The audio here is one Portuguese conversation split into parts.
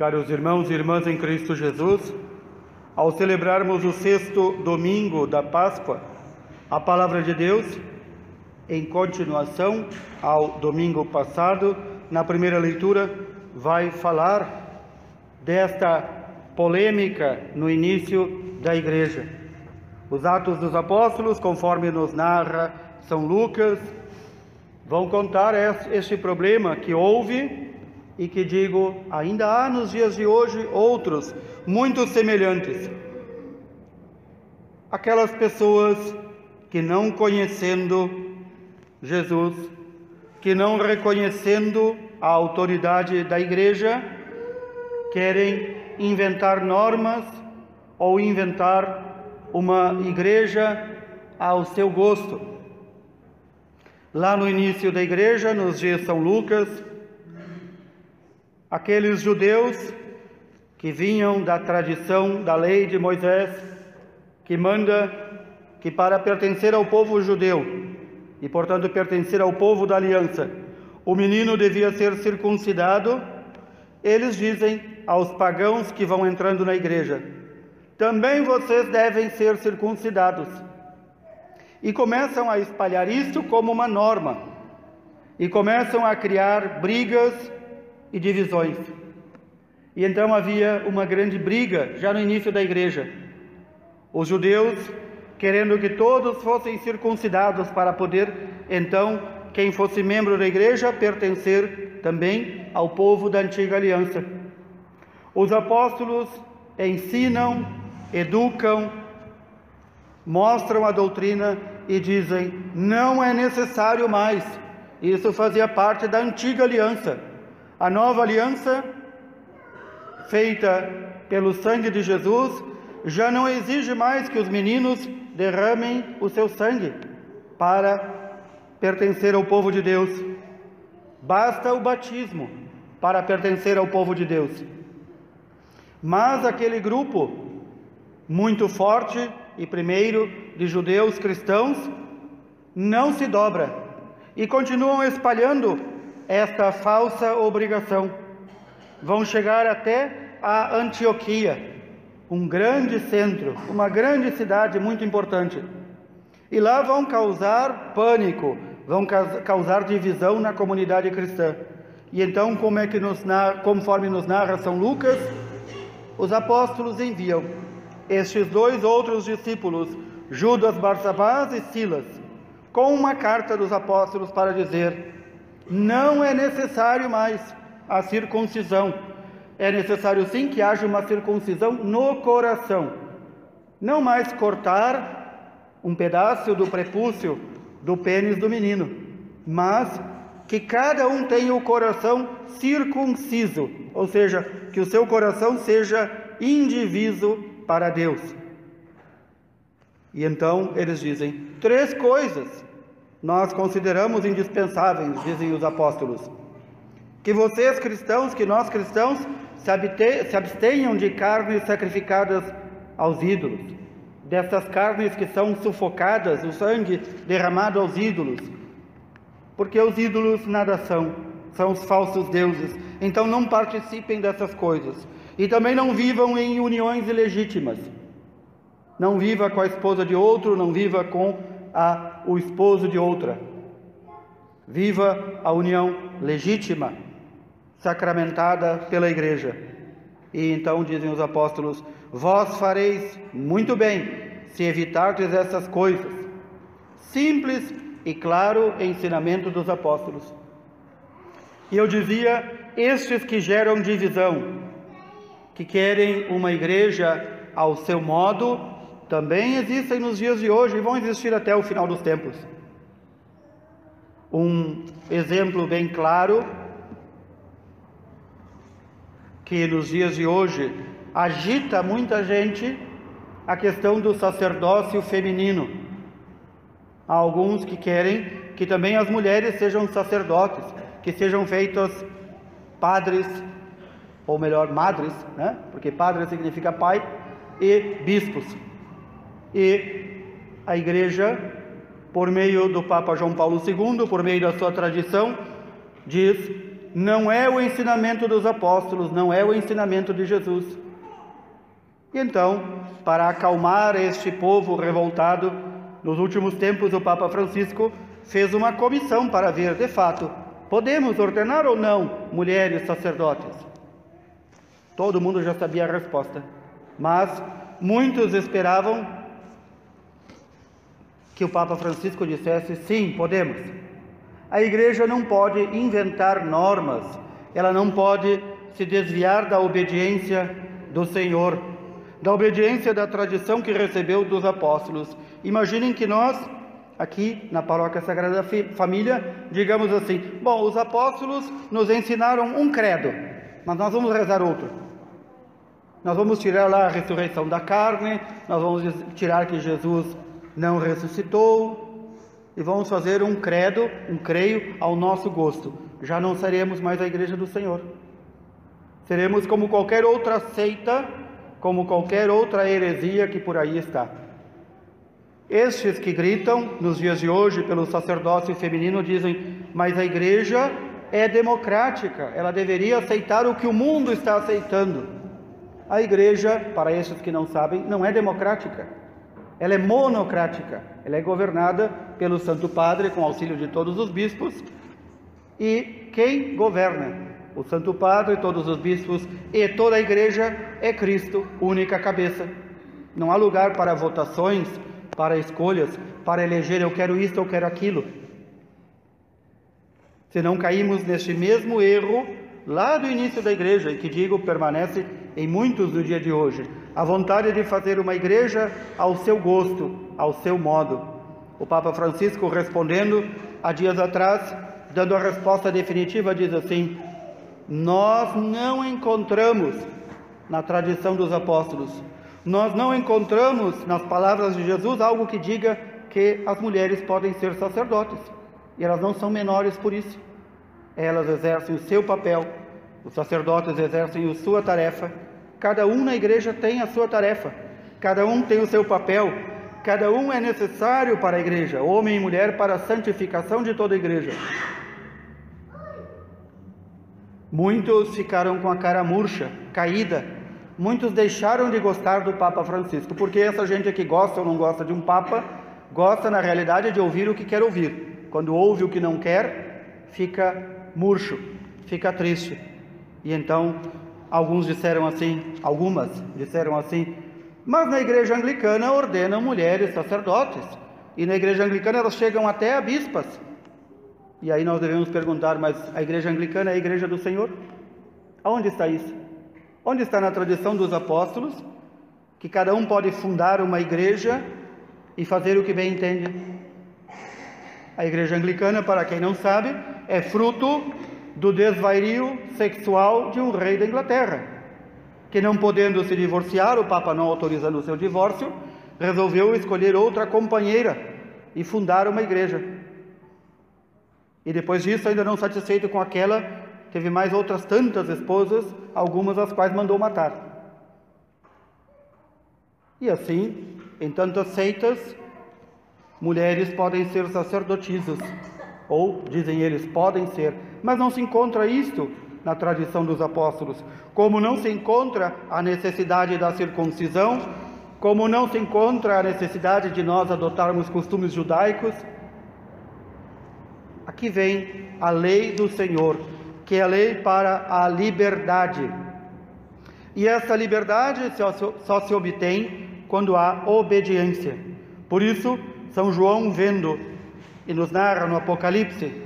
Caros irmãos e irmãs em Cristo Jesus, ao celebrarmos o sexto domingo da Páscoa, a palavra de Deus, em continuação ao domingo passado, na primeira leitura, vai falar desta polêmica no início da igreja. Os Atos dos Apóstolos, conforme nos narra São Lucas, vão contar este problema que houve e que digo, ainda há nos dias de hoje outros muito semelhantes. Aquelas pessoas que não conhecendo Jesus, que não reconhecendo a autoridade da igreja, querem inventar normas ou inventar uma igreja ao seu gosto. Lá no início da igreja, nos dias São Lucas, aqueles judeus que vinham da tradição da lei de Moisés, que manda que para pertencer ao povo judeu e, portanto, pertencer ao povo da aliança, o menino devia ser circuncidado, eles dizem aos pagãos que vão entrando na igreja: também vocês devem ser circuncidados. E começam a espalhar isso como uma norma, e começam a criar brigas e divisões. E então havia uma grande briga já no início da igreja. Os judeus querendo que todos fossem circuncidados para poder então quem fosse membro da igreja pertencer também ao povo da antiga aliança. Os apóstolos ensinam, educam, mostram a doutrina e dizem: não é necessário mais. Isso fazia parte da antiga aliança. A nova aliança, feita pelo sangue de Jesus, já não exige mais que os meninos derramem o seu sangue para pertencer ao povo de Deus. Basta o batismo para pertencer ao povo de Deus. Mas aquele grupo muito forte e primeiro de judeus cristãos não se dobra e continuam espalhando esta falsa obrigação. Vão chegar até a Antioquia, um grande centro, uma grande cidade muito importante. E lá vão causar pânico, vão causar divisão na comunidade cristã. E então, como é que nos conforme nos narra São Lucas, os apóstolos enviam estes dois outros discípulos, Judas Barsabás e Silas, com uma carta dos apóstolos para dizer: não é necessário mais a circuncisão. É necessário sim que haja uma circuncisão no coração. Não mais cortar um pedaço do prepúcio do pênis do menino, mas que cada um tenha o coração circunciso, ou seja, que o seu coração seja indiviso para Deus. E então eles dizem três coisas nós consideramos indispensáveis, dizem os apóstolos. Que vocês cristãos, que nós cristãos, se abstenham de carnes sacrificadas aos ídolos, dessas carnes que são sufocadas, o sangue derramado aos ídolos, porque os ídolos nada são, são os falsos deuses. Então não participem dessas coisas. E também não vivam em uniões ilegítimas. Não viva com a esposa de outro, não viva com a o esposo de outra. Viva a união legítima, sacramentada pela Igreja. E então dizem os apóstolos: Vós fareis muito bem se evitardes essas coisas. Simples e claro ensinamento dos apóstolos. E eu dizia: estes que geram divisão, que querem uma igreja ao seu modo, também existem nos dias de hoje e vão existir até o final dos tempos. Um exemplo bem claro que nos dias de hoje agita muita gente a questão do sacerdócio feminino. Há alguns que querem que também as mulheres sejam sacerdotes, que sejam feitas padres, ou melhor, madres, né? porque padre significa pai, e bispos. E a Igreja, por meio do Papa João Paulo II, por meio da sua tradição, diz não é o ensinamento dos apóstolos, não é o ensinamento de Jesus. E então, para acalmar este povo revoltado, nos últimos tempos o Papa Francisco fez uma comissão para ver, de fato, podemos ordenar ou não mulheres sacerdotes? Todo mundo já sabia a resposta, mas muitos esperavam que o Papa Francisco dissesse: sim, podemos. A igreja não pode inventar normas, ela não pode se desviar da obediência do Senhor, da obediência da tradição que recebeu dos apóstolos. Imaginem que nós, aqui na Paróquia Sagrada Família, digamos assim: bom, os apóstolos nos ensinaram um credo, mas nós vamos rezar outro. Nós vamos tirar lá a ressurreição da carne, nós vamos tirar que Jesus não ressuscitou, e vamos fazer um credo, um creio ao nosso gosto. Já não seremos mais a igreja do Senhor. Seremos como qualquer outra seita, como qualquer outra heresia que por aí está. Estes que gritam nos dias de hoje pelo sacerdócio feminino dizem: "Mas a igreja é democrática, ela deveria aceitar o que o mundo está aceitando". A igreja, para estes que não sabem, não é democrática. Ela é monocrática. Ela é governada pelo Santo Padre com auxílio de todos os bispos. E quem governa? O Santo Padre, todos os bispos e toda a igreja é Cristo, única cabeça. Não há lugar para votações, para escolhas, para eleger eu quero isto, eu quero aquilo. Se não caímos neste mesmo erro lá do início da igreja, e que digo permanece em muitos do dia de hoje, a vontade de fazer uma igreja ao seu gosto, ao seu modo. O Papa Francisco, respondendo há dias atrás, dando a resposta definitiva, diz assim: Nós não encontramos na tradição dos apóstolos, nós não encontramos nas palavras de Jesus algo que diga que as mulheres podem ser sacerdotes, e elas não são menores por isso. Elas exercem o seu papel, os sacerdotes exercem a sua tarefa Cada um na igreja tem a sua tarefa, cada um tem o seu papel, cada um é necessário para a igreja, homem e mulher, para a santificação de toda a igreja. Muitos ficaram com a cara murcha, caída. Muitos deixaram de gostar do Papa Francisco, porque essa gente que gosta ou não gosta de um Papa, gosta na realidade de ouvir o que quer ouvir. Quando ouve o que não quer, fica murcho, fica triste. E então Alguns disseram assim, algumas disseram assim, mas na igreja anglicana ordenam mulheres sacerdotes, e na igreja anglicana elas chegam até a bispas. E aí nós devemos perguntar, mas a igreja anglicana é a igreja do Senhor? Aonde está isso? Onde está na tradição dos apóstolos que cada um pode fundar uma igreja e fazer o que bem entende? A igreja anglicana, para quem não sabe, é fruto do desvario sexual de um rei da Inglaterra, que não podendo se divorciar, o Papa não autorizando o seu divórcio, resolveu escolher outra companheira e fundar uma igreja. E depois disso, ainda não satisfeito com aquela, teve mais outras tantas esposas, algumas as quais mandou matar. E assim, em tantas seitas, mulheres podem ser sacerdotisas ou dizem eles, podem ser, mas não se encontra isto na tradição dos apóstolos. Como não se encontra a necessidade da circuncisão, como não se encontra a necessidade de nós adotarmos costumes judaicos, aqui vem a lei do Senhor, que é a lei para a liberdade. E essa liberdade só, se obtém quando há obediência. Por isso, São João, vendo e nos narra no Apocalipse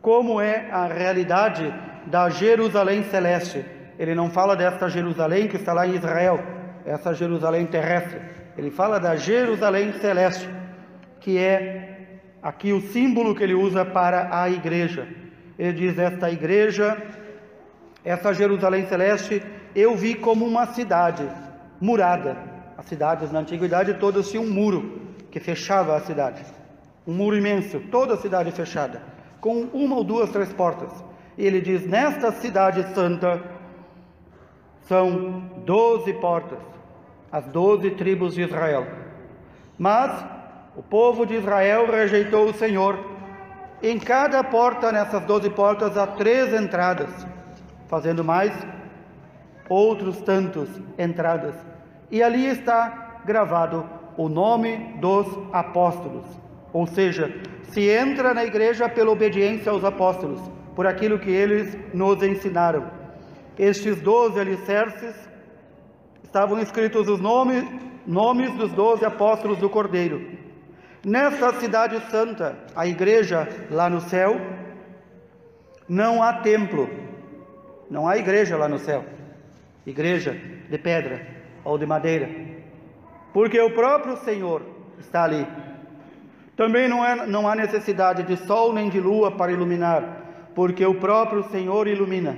como é a realidade da Jerusalém celeste. Ele não fala desta Jerusalém que está lá em Israel, essa Jerusalém terrestre. Ele fala da Jerusalém celeste, que é aqui o símbolo que ele usa para a igreja. Ele diz: Esta igreja, essa Jerusalém celeste, eu vi como uma cidade murada. As cidades na antiguidade todas tinham um muro que fechava a cidade um muro imenso, toda a cidade fechada, com uma ou duas, três portas. E ele diz: Nesta cidade santa são doze portas, as doze tribos de Israel. Mas o povo de Israel rejeitou o Senhor, Em cada porta, nessas doze portas, há três entradas, fazendo mais outros tantos entradas. E ali está gravado o nome dos apóstolos. Ou seja, se entra na igreja pela obediência aos apóstolos, por aquilo que eles nos ensinaram. Estes doze alicerces estavam escritos os nomes, nomes dos doze apóstolos do Cordeiro. Nesta cidade santa, a igreja lá no céu, não há templo, não há igreja lá no céu, igreja de pedra ou de madeira, porque o próprio Senhor está ali. Também não, é, não há necessidade de sol nem de lua para iluminar, porque o próprio Senhor ilumina.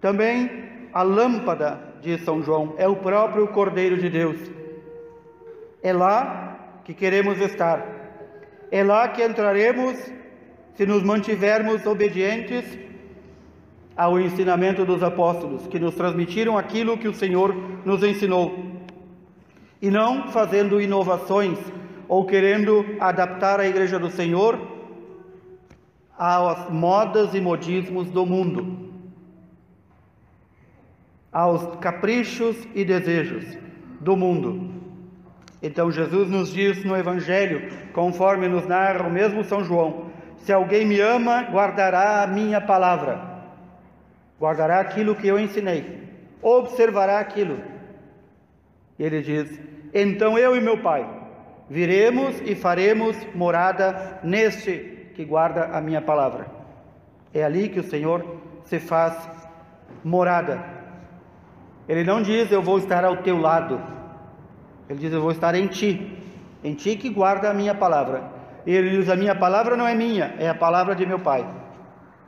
Também a lâmpada de São João é o próprio Cordeiro de Deus. É lá que queremos estar. É lá que entraremos se nos mantivermos obedientes ao ensinamento dos apóstolos, que nos transmitiram aquilo que o Senhor nos ensinou, e não fazendo inovações ou querendo adaptar a Igreja do Senhor às modas e modismos do mundo, aos caprichos e desejos do mundo. Então Jesus nos diz no Evangelho, conforme nos narra o mesmo São João: Se alguém me ama, guardará a minha palavra, guardará aquilo que eu ensinei, observará aquilo. E ele diz: Então eu e meu Pai viremos e faremos morada neste que guarda a minha palavra. É ali que o Senhor se faz morada. Ele não diz: Eu vou estar ao teu lado ele diz: Eu vou estar em ti, em ti que guarda a minha palavra. E ele diz: A minha palavra não é minha, é a palavra de meu Pai.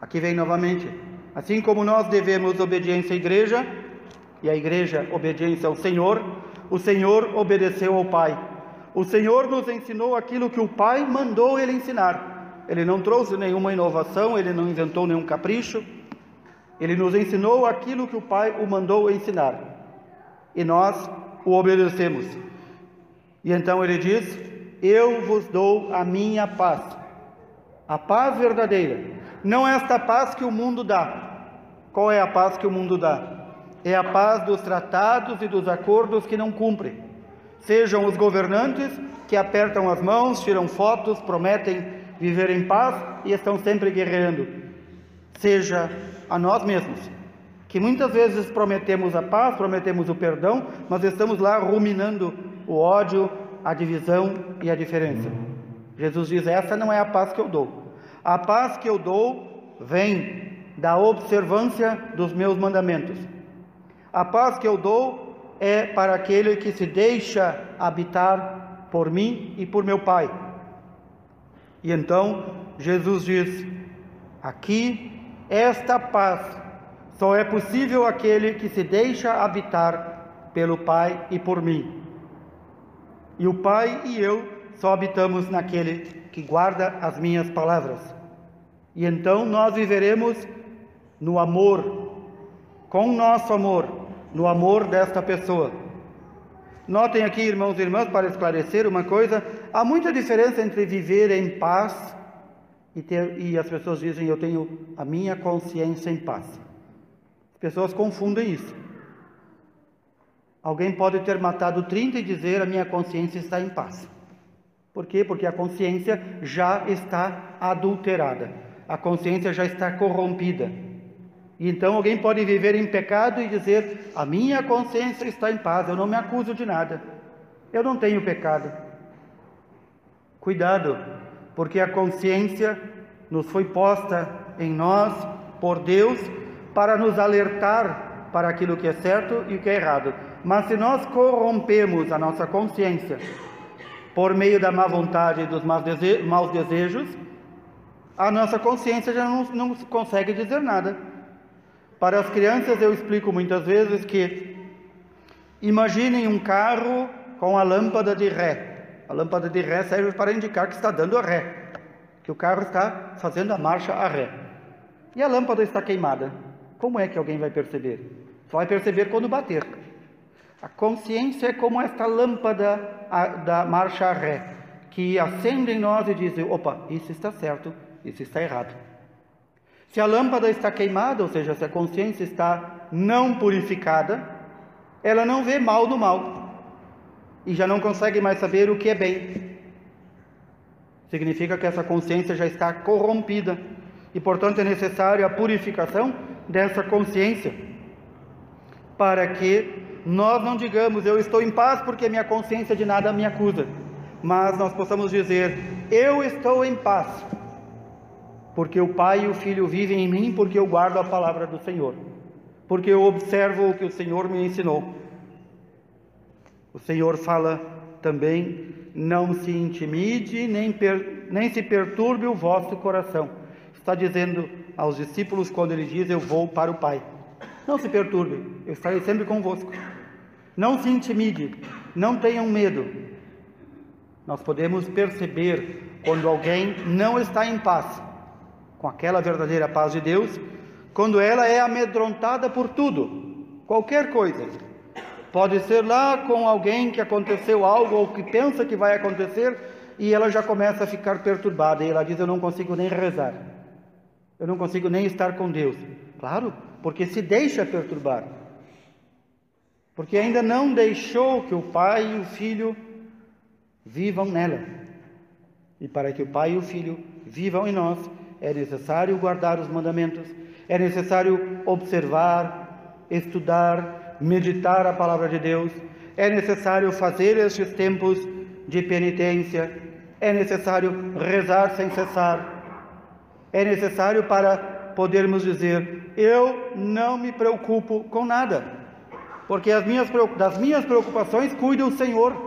Aqui vem novamente. Assim como nós devemos obediência à igreja, e a igreja obediência ao Senhor, o Senhor obedeceu ao Pai. O Senhor nos ensinou aquilo que o Pai mandou ele ensinar. Ele não trouxe nenhuma inovação, ele não inventou nenhum capricho. Ele nos ensinou aquilo que o Pai o mandou ensinar. E nós o obedecemos. E então ele diz: Eu vos dou a minha paz, a paz verdadeira, não é esta paz que o mundo dá. Qual é a paz que o mundo dá? É a paz dos tratados e dos acordos que não cumprem. Sejam os governantes que apertam as mãos, tiram fotos, prometem viver em paz e estão sempre guerreando. Seja a nós mesmos que muitas vezes prometemos a paz, prometemos o perdão, mas estamos lá ruminando o ódio, a divisão e a diferença. Jesus diz: essa não é a paz que eu dou. A paz que eu dou vem da observância dos meus mandamentos. A paz que eu dou é para aquele que se deixa habitar por mim e por meu Pai. E então Jesus diz: aqui esta paz só é possível aquele que se deixa habitar pelo Pai e por mim. E o Pai e eu só habitamos naquele que guarda as minhas palavras. E então nós viveremos no amor, com nosso amor, no amor desta pessoa. Notem aqui, irmãos e irmãs, para esclarecer uma coisa: há muita diferença entre viver em paz e, ter, e as pessoas dizem eu tenho a minha consciência em paz. Pessoas confundem isso. Alguém pode ter matado 30 e dizer: A minha consciência está em paz. Por quê? Porque a consciência já está adulterada, a consciência já está corrompida. E então alguém pode viver em pecado e dizer: A minha consciência está em paz, eu não me acuso de nada, eu não tenho pecado. Cuidado, porque a consciência nos foi posta em nós por Deus para nos alertar para aquilo que é certo e o que é errado. Mas se nós corrompemos a nossa consciência por meio da má vontade e dos maus desejos, a nossa consciência já não, não consegue dizer nada. Para as crianças eu explico muitas vezes que imaginem um carro com a lâmpada de ré. A lâmpada de ré serve para indicar que está dando a ré, que o carro está fazendo a marcha a ré. E a lâmpada está queimada. Como é que alguém vai perceber? Só vai perceber quando bater. A consciência é como esta lâmpada da marcha ré, que acendem em nós e dizem: opa, isso está certo, isso está errado. Se a lâmpada está queimada, ou seja, se a consciência está não purificada, ela não vê mal do mal e já não consegue mais saber o que é bem. Significa que essa consciência já está corrompida e, portanto, é necessária a purificação dessa consciência para que nós não digamos eu estou em paz porque minha consciência de nada me acusa, mas nós possamos dizer eu estou em paz porque o Pai e o Filho vivem em mim, porque eu guardo a palavra do Senhor, porque eu observo o que o Senhor me ensinou. O Senhor fala também: não se intimide, nem, per, nem se perturbe o vosso coração. Está dizendo aos discípulos quando ele diz: Eu vou para o Pai. Não se perturbe, eu estarei sempre convosco. Não se intimide, não tenham medo. Nós podemos perceber quando alguém não está em paz com aquela verdadeira paz de Deus, quando ela é amedrontada por tudo, qualquer coisa. Pode ser lá com alguém que aconteceu algo ou que pensa que vai acontecer e ela já começa a ficar perturbada e ela diz: Eu não consigo nem rezar, eu não consigo nem estar com Deus. Claro, porque se deixa perturbar, porque ainda não deixou que o Pai e o Filho vivam nela. E para que o Pai e o Filho vivam em nós, é necessário guardar os mandamentos, é necessário observar, estudar, meditar a palavra de Deus, é necessário fazer estes tempos de penitência, é necessário rezar sem cessar, é necessário para podermos dizer: Eu não me preocupo com nada, porque as minhas, das minhas preocupações cuida o Senhor.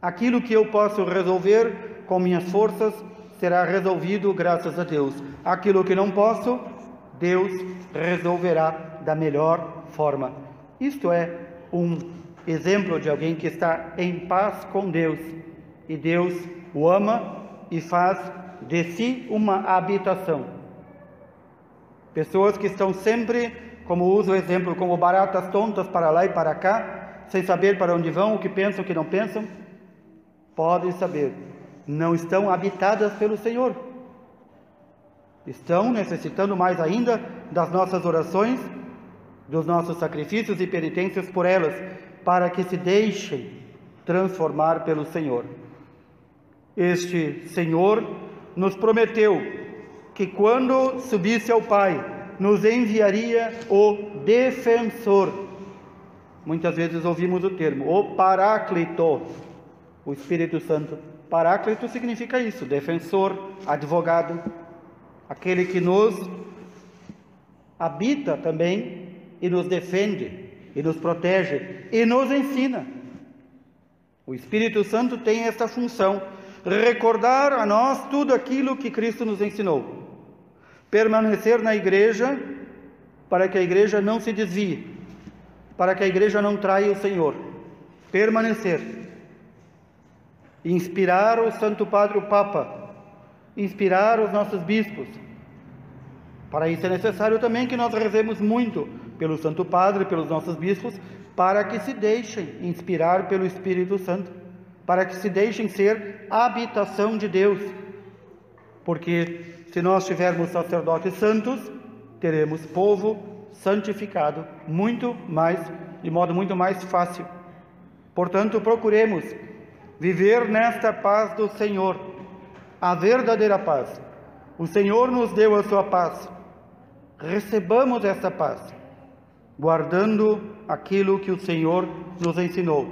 Aquilo que eu posso resolver com minhas forças, será resolvido graças a Deus. Aquilo que não posso, Deus resolverá da melhor forma. Isto é um exemplo de alguém que está em paz com Deus e Deus o ama e faz de si uma habitação. Pessoas que estão sempre, como uso o exemplo, como baratas tontas para lá e para cá, sem saber para onde vão, o que pensam, o que não pensam, podem saber não estão habitadas pelo Senhor. Estão necessitando mais ainda das nossas orações, dos nossos sacrifícios e penitências por elas, para que se deixem transformar pelo Senhor. Este Senhor nos prometeu que quando subisse ao Pai, nos enviaria o defensor. Muitas vezes ouvimos o termo, o Paráclito, o Espírito Santo Paráclito significa isso: defensor, advogado, aquele que nos habita também e nos defende, e nos protege e nos ensina. O Espírito Santo tem esta função, recordar a nós tudo aquilo que Cristo nos ensinou. Permanecer na igreja para que a igreja não se desvie, para que a igreja não traia o Senhor. Permanecer inspirar o Santo Padre o Papa, inspirar os nossos bispos. Para isso é necessário também que nós rezemos muito pelo Santo Padre, pelos nossos bispos, para que se deixem inspirar pelo Espírito Santo, para que se deixem ser habitação de Deus. Porque se nós tivermos sacerdotes santos, teremos povo santificado muito mais, de modo muito mais fácil. Portanto, procuremos viver nesta paz do Senhor, a verdadeira paz. O Senhor nos deu a sua paz. Recebamos essa paz, guardando aquilo que o Senhor nos ensinou,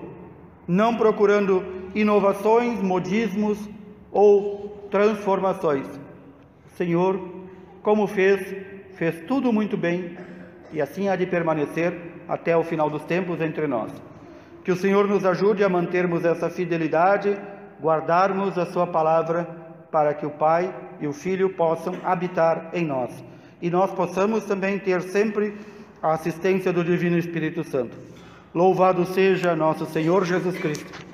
não procurando inovações, modismos ou transformações. O Senhor, como fez, fez tudo muito bem e assim há de permanecer até o final dos tempos entre nós. Que o Senhor nos ajude a mantermos essa fidelidade, guardarmos a Sua palavra, para que o Pai e o Filho possam habitar em nós. E nós possamos também ter sempre a assistência do Divino Espírito Santo. Louvado seja nosso Senhor Jesus Cristo.